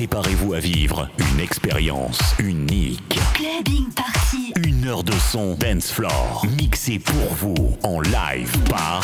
Préparez-vous à vivre une expérience unique. Une heure de son dance floor mixé pour vous en live par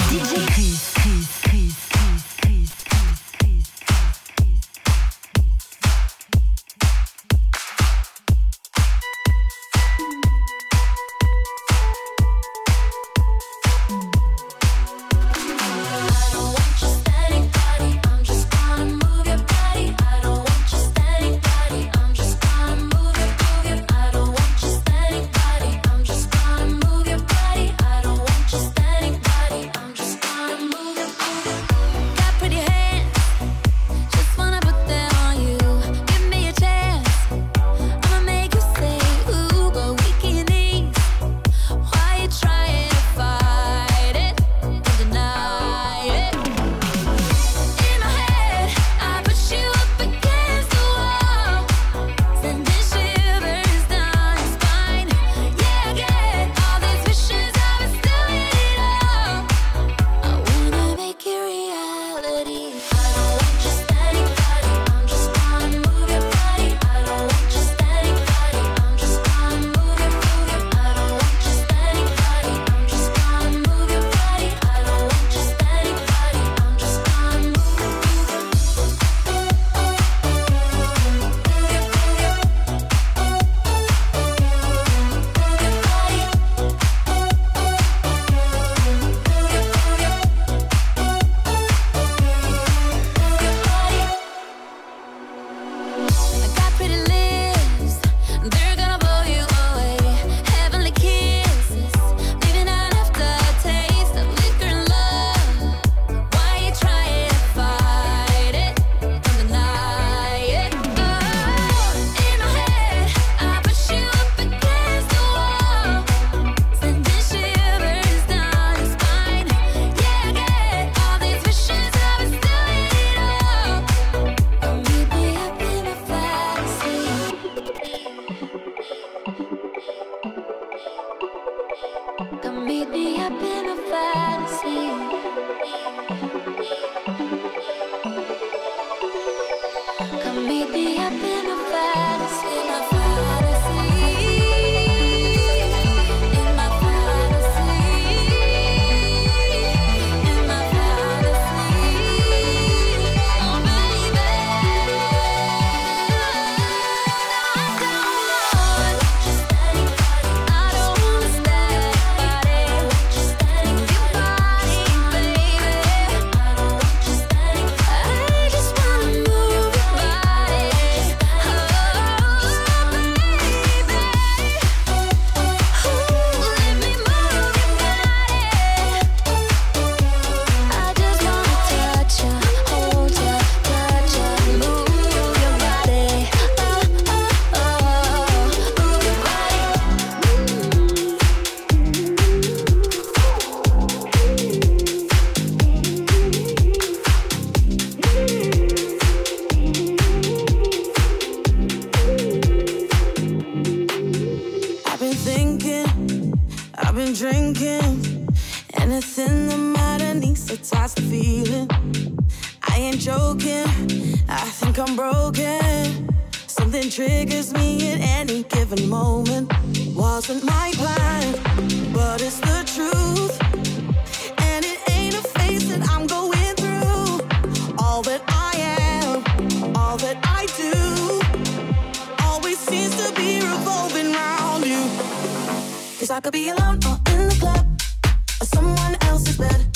hypnotize the feeling. I ain't joking, I think I'm broken. Something triggers me at any given moment. Wasn't my plan, but it's the truth. And it ain't a phase that I'm going through. All that I am, all that I do, always seems to be revolving around you. Cause I could be alone or in the club, or someone else's bed.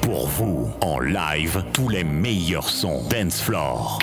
pour vous. En live tous les meilleurs sons. Dance floor.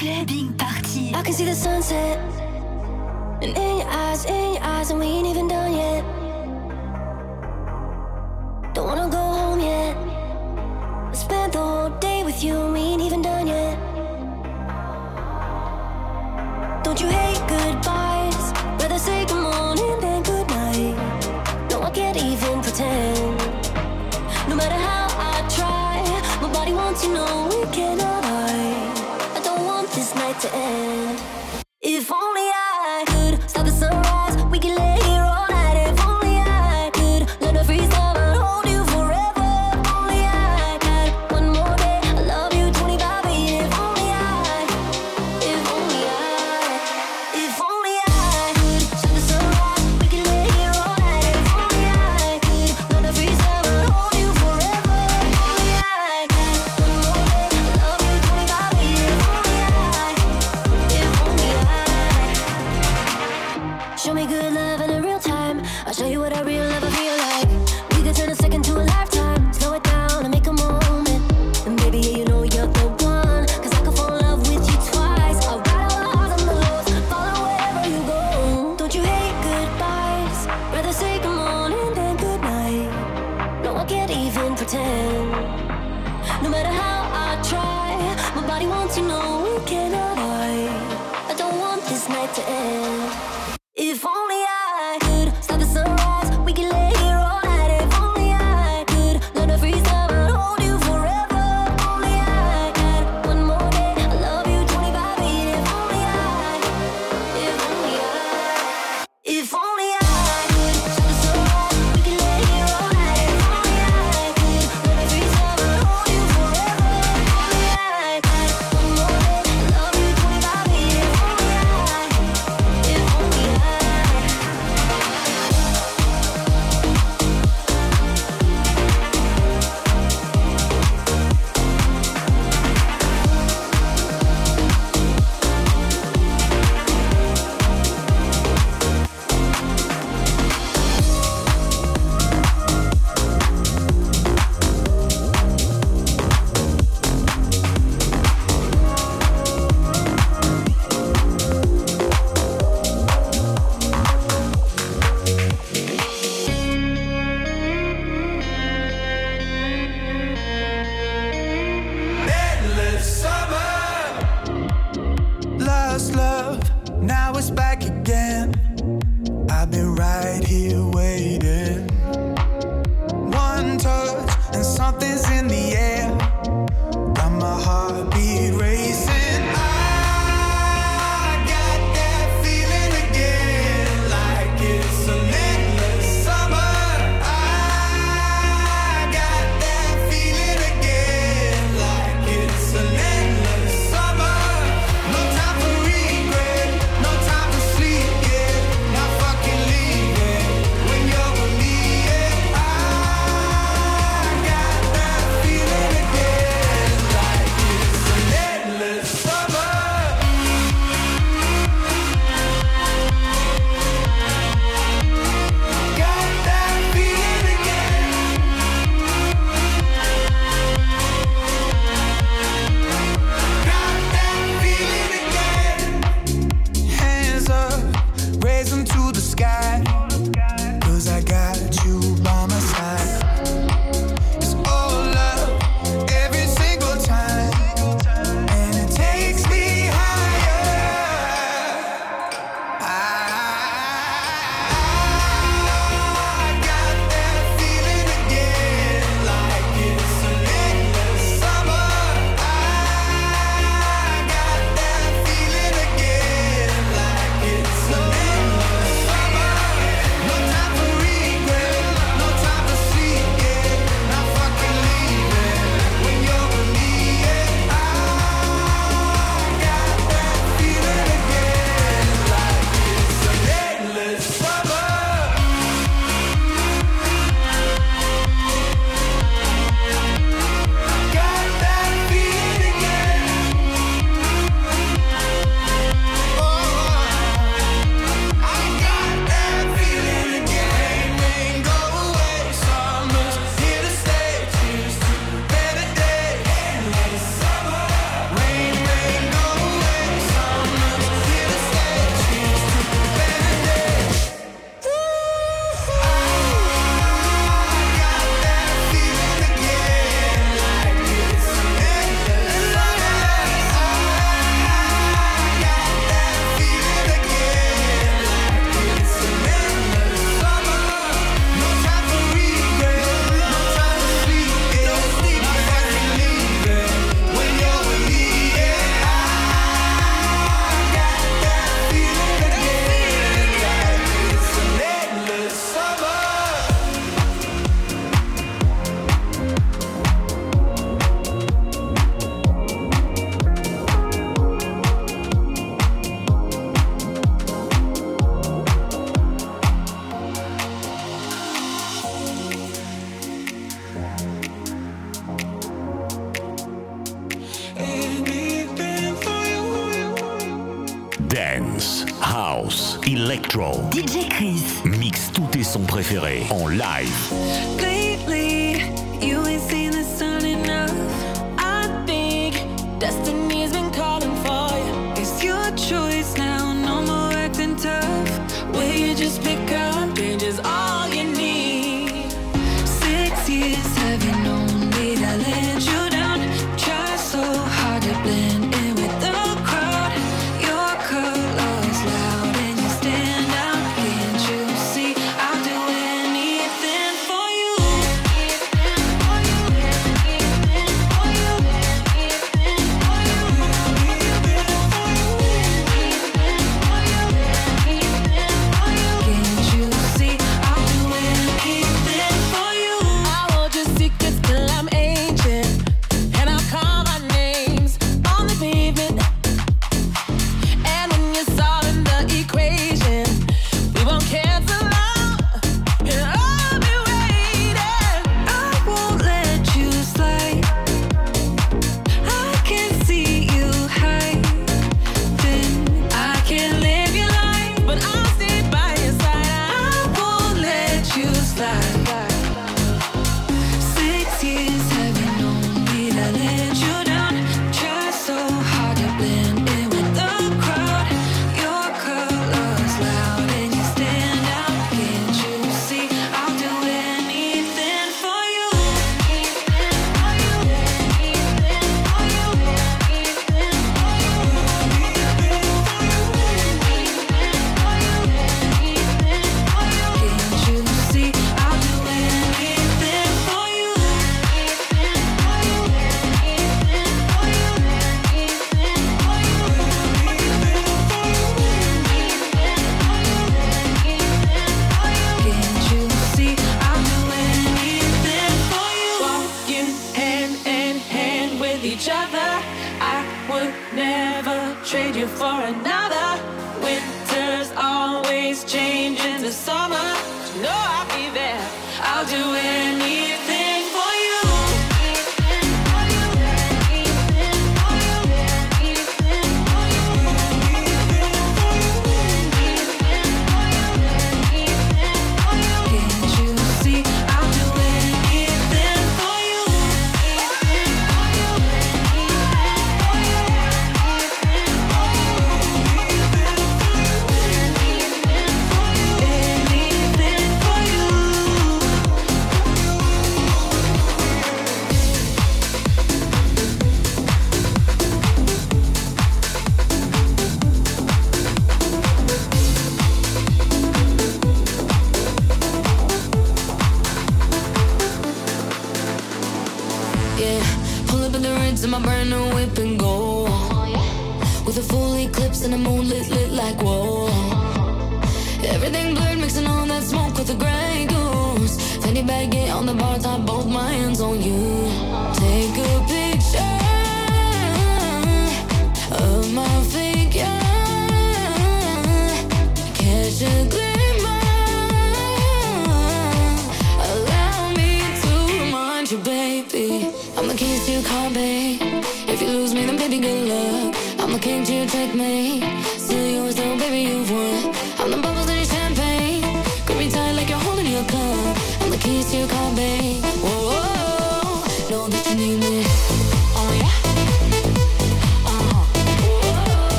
back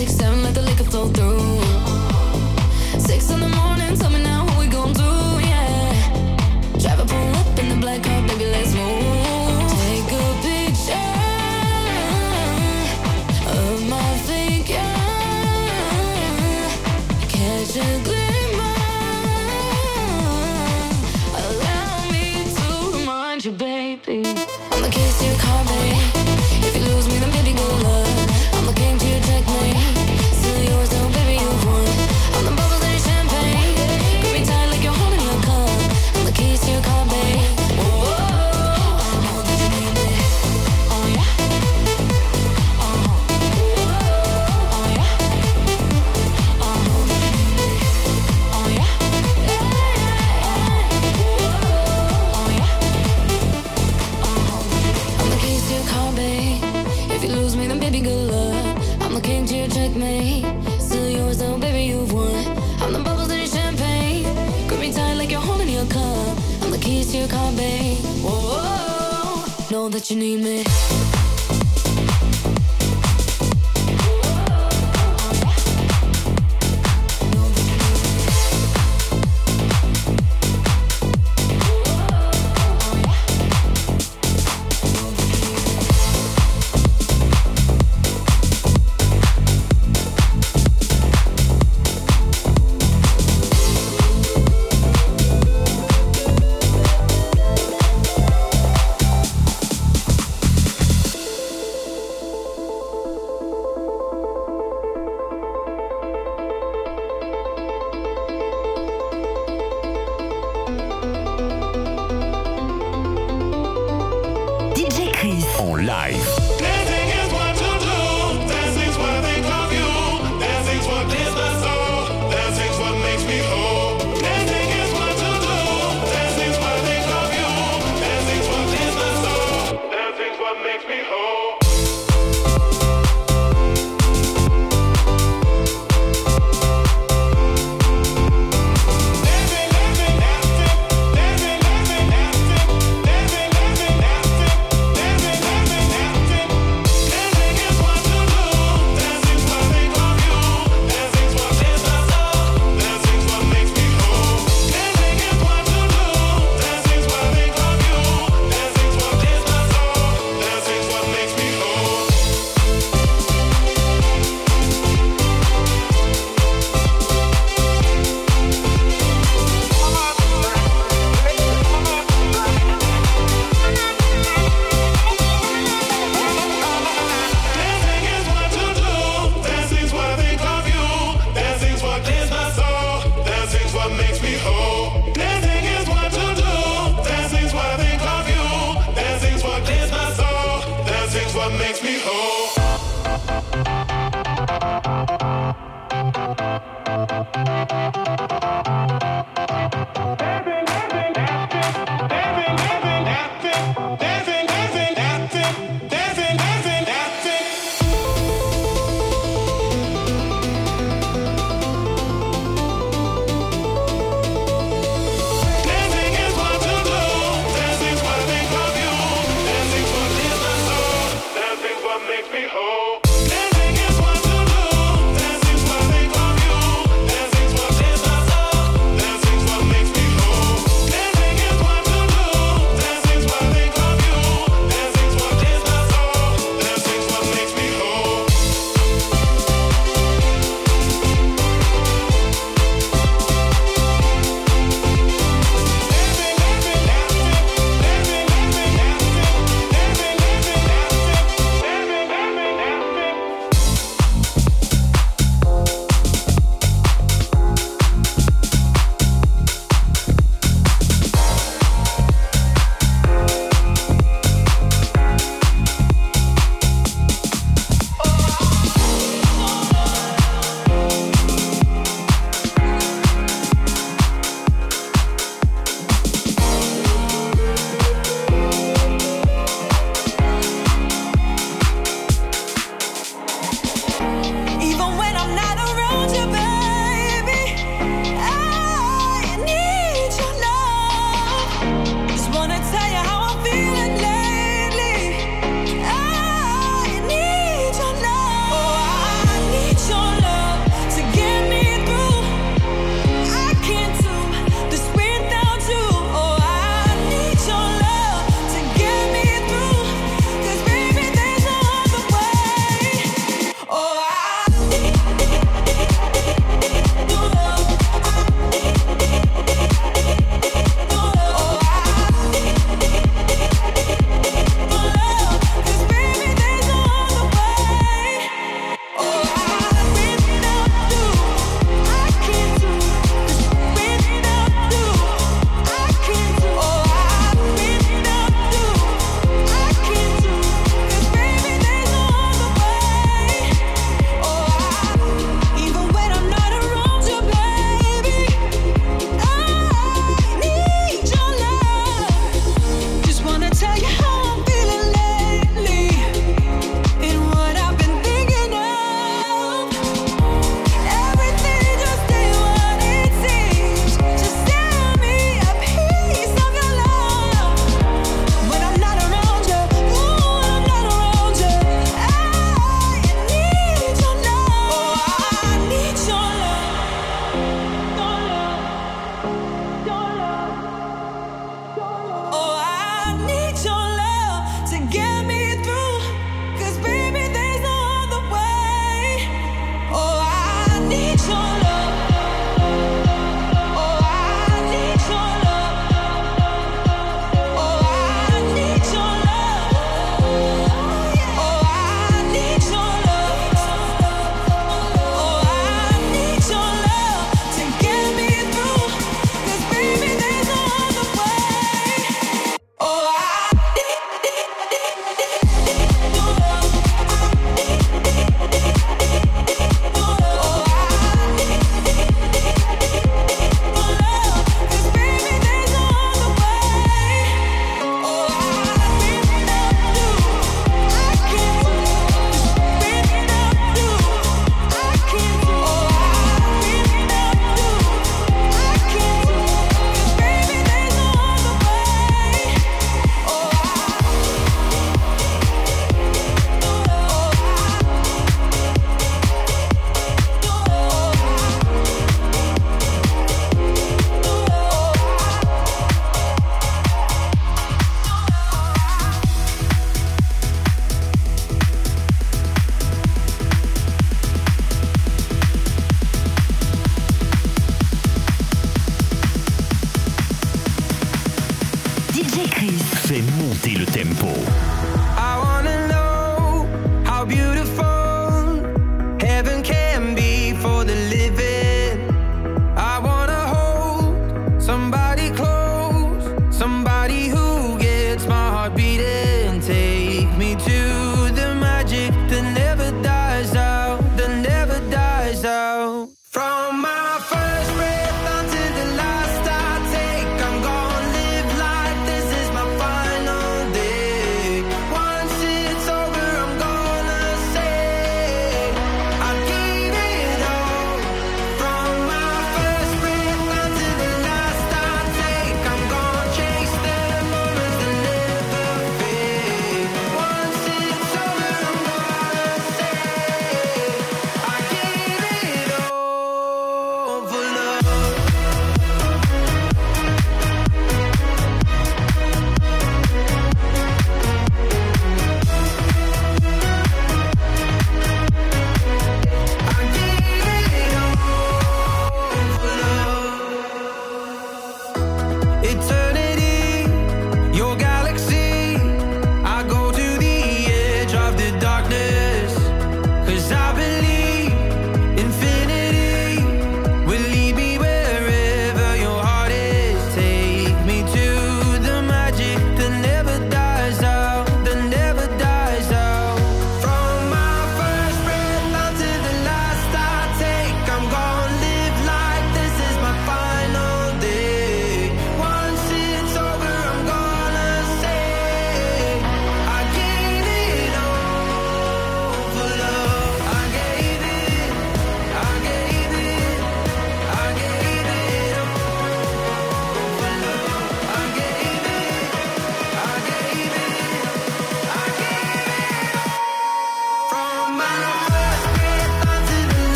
six, seven, let the liquor flow through. You need me. Live. we hope.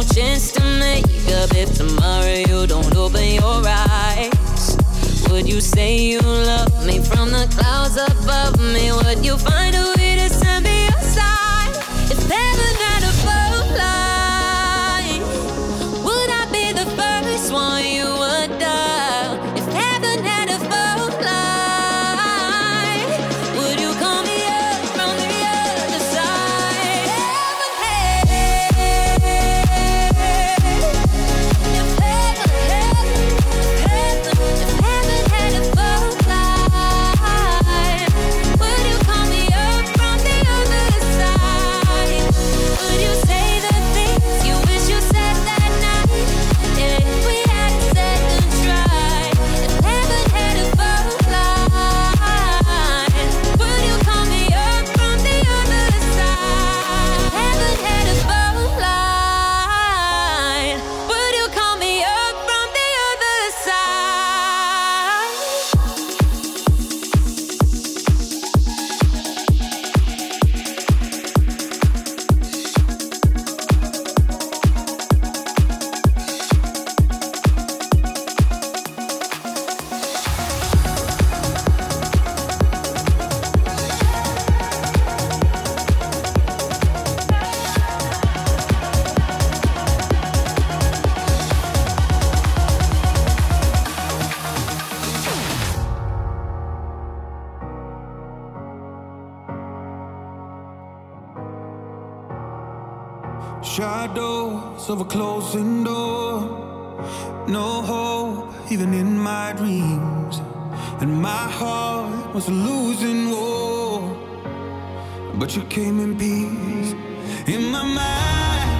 no chance to make up if tomorrow you don't open your eyes. Would you say you love me from the clouds above me? Would you find a way? door. No hope, even in my dreams. And my heart was losing war. But you came in peace. In my mind,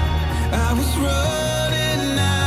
I was running out.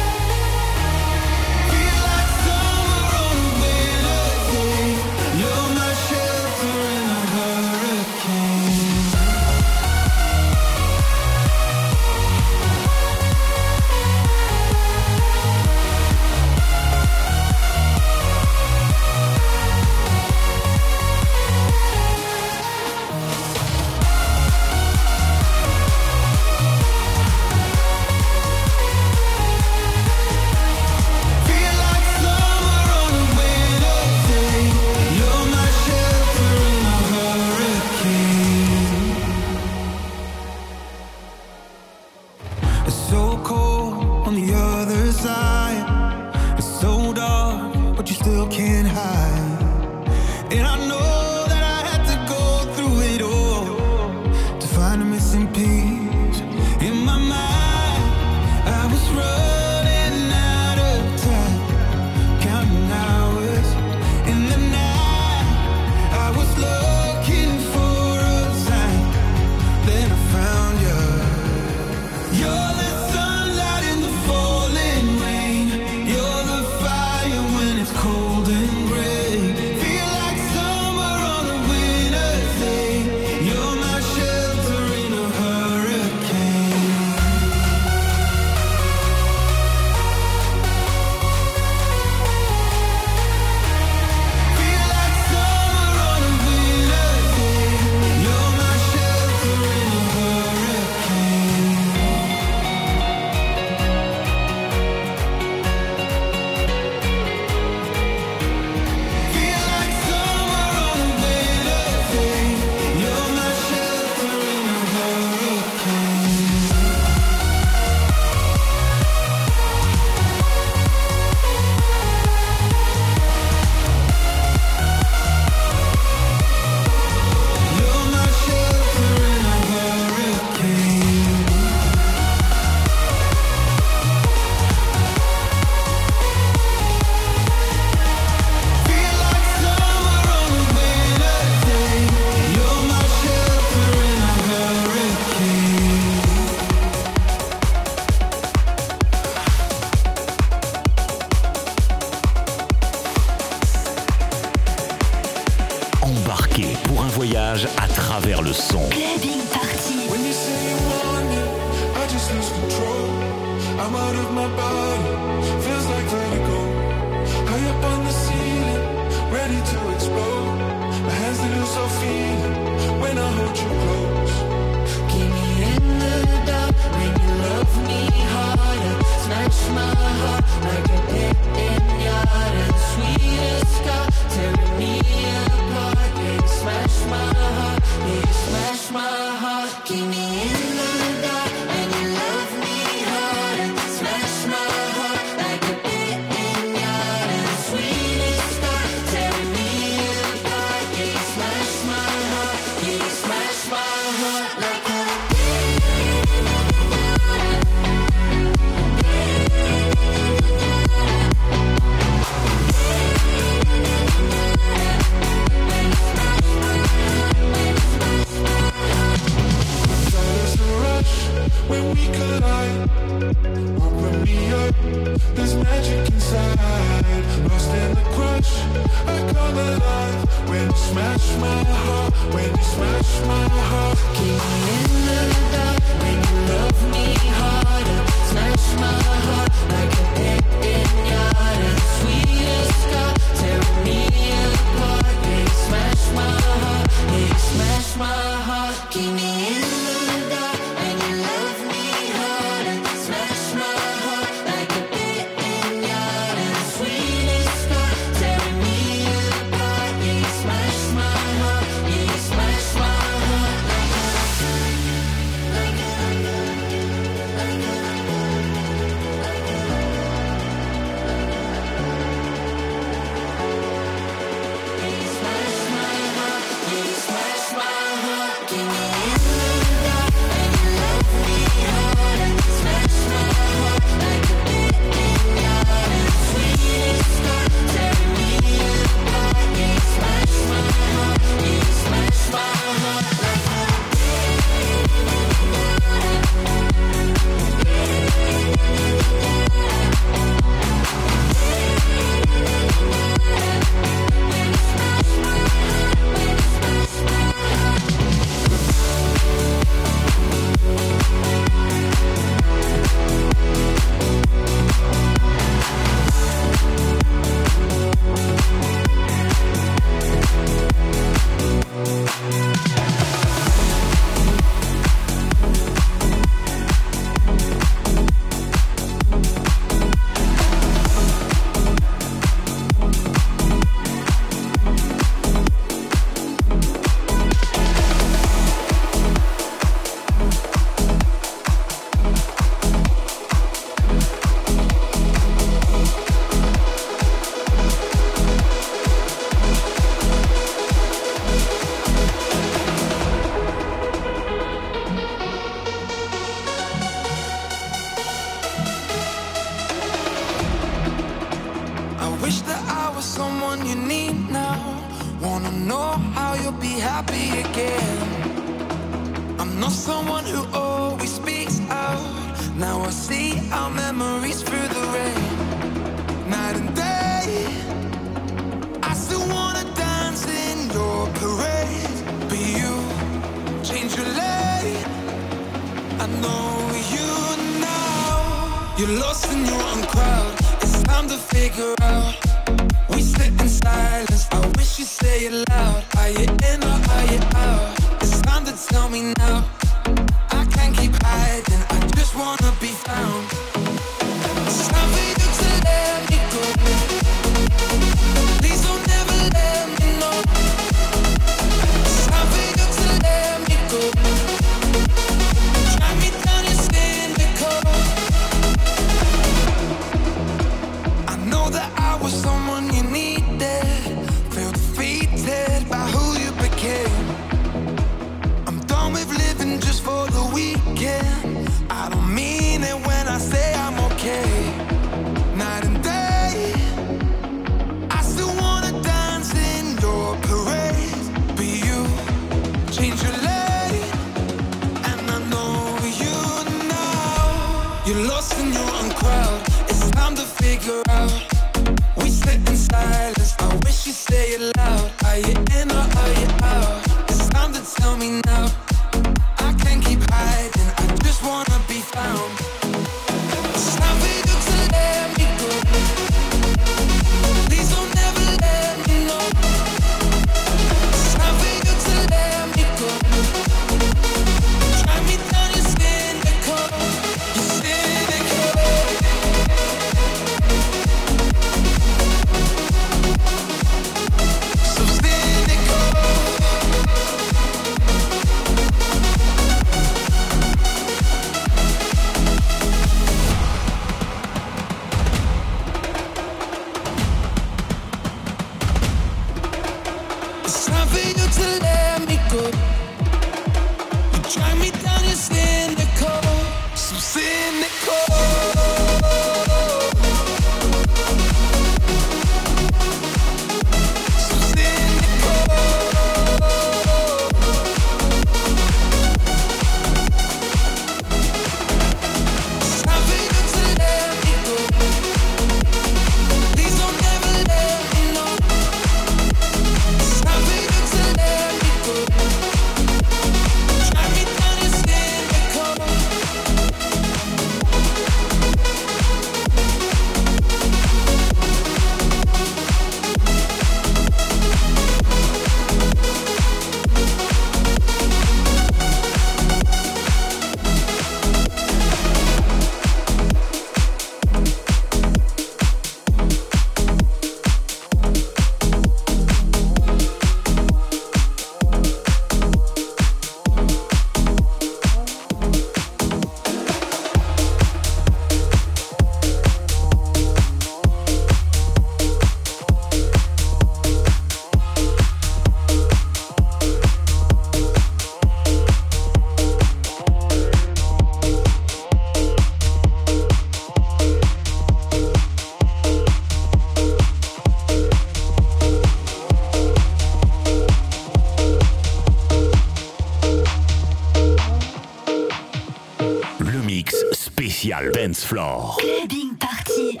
dance floor. Clubbing party.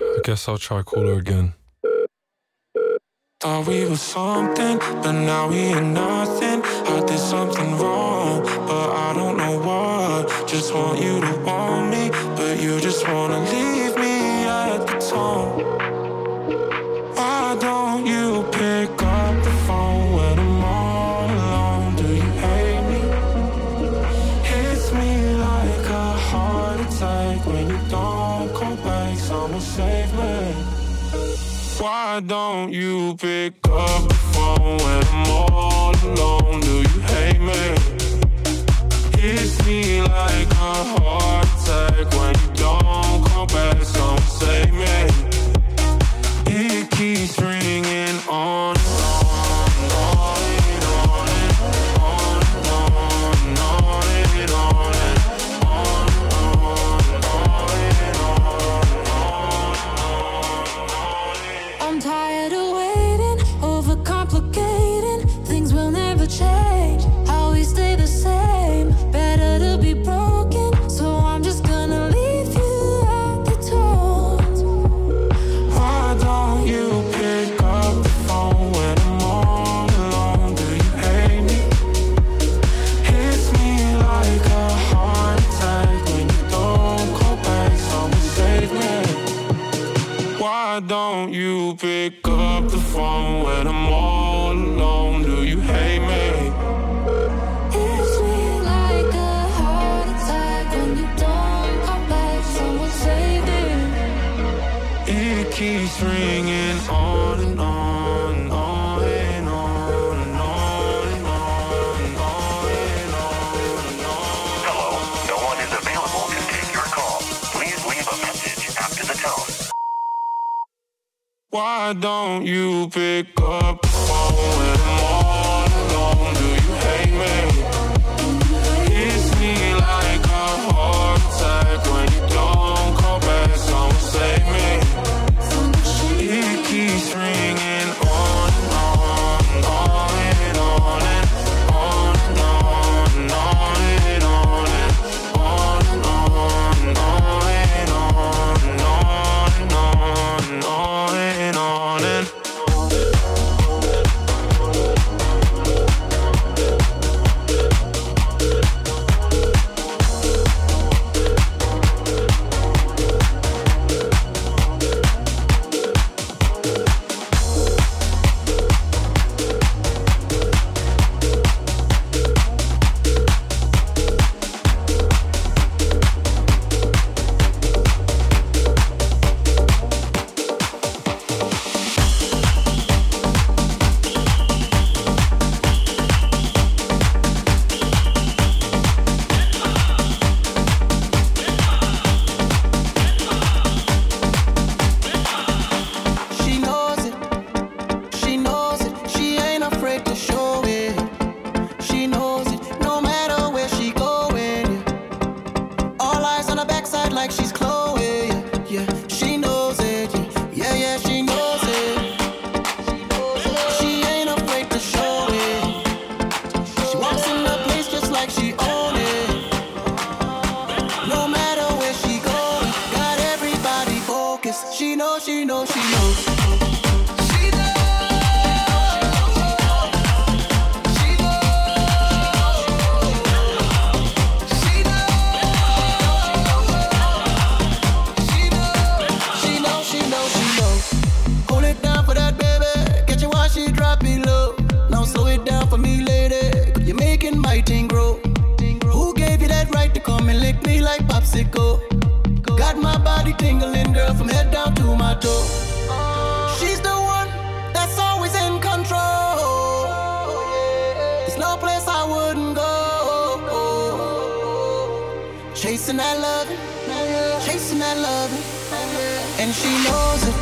I guess I'll try cooler again. Thought we were something, but now we ain't nothing. I did something wrong, but I don't know what. Just want you to want me, but you just wanna leave me at the tone. Why don't you pick up the phone when I'm all alone? Do you hate me? Hits me like a heart attack when you don't come back. Someone save me. stupid. don't you pick up? everything grow? Who gave you that right to come and lick me like popsicle? Got my body tingling, girl, from head down to my toe. She's the one that's always in control. There's no place I wouldn't go. Chasing that love, chasing that love, and she knows it.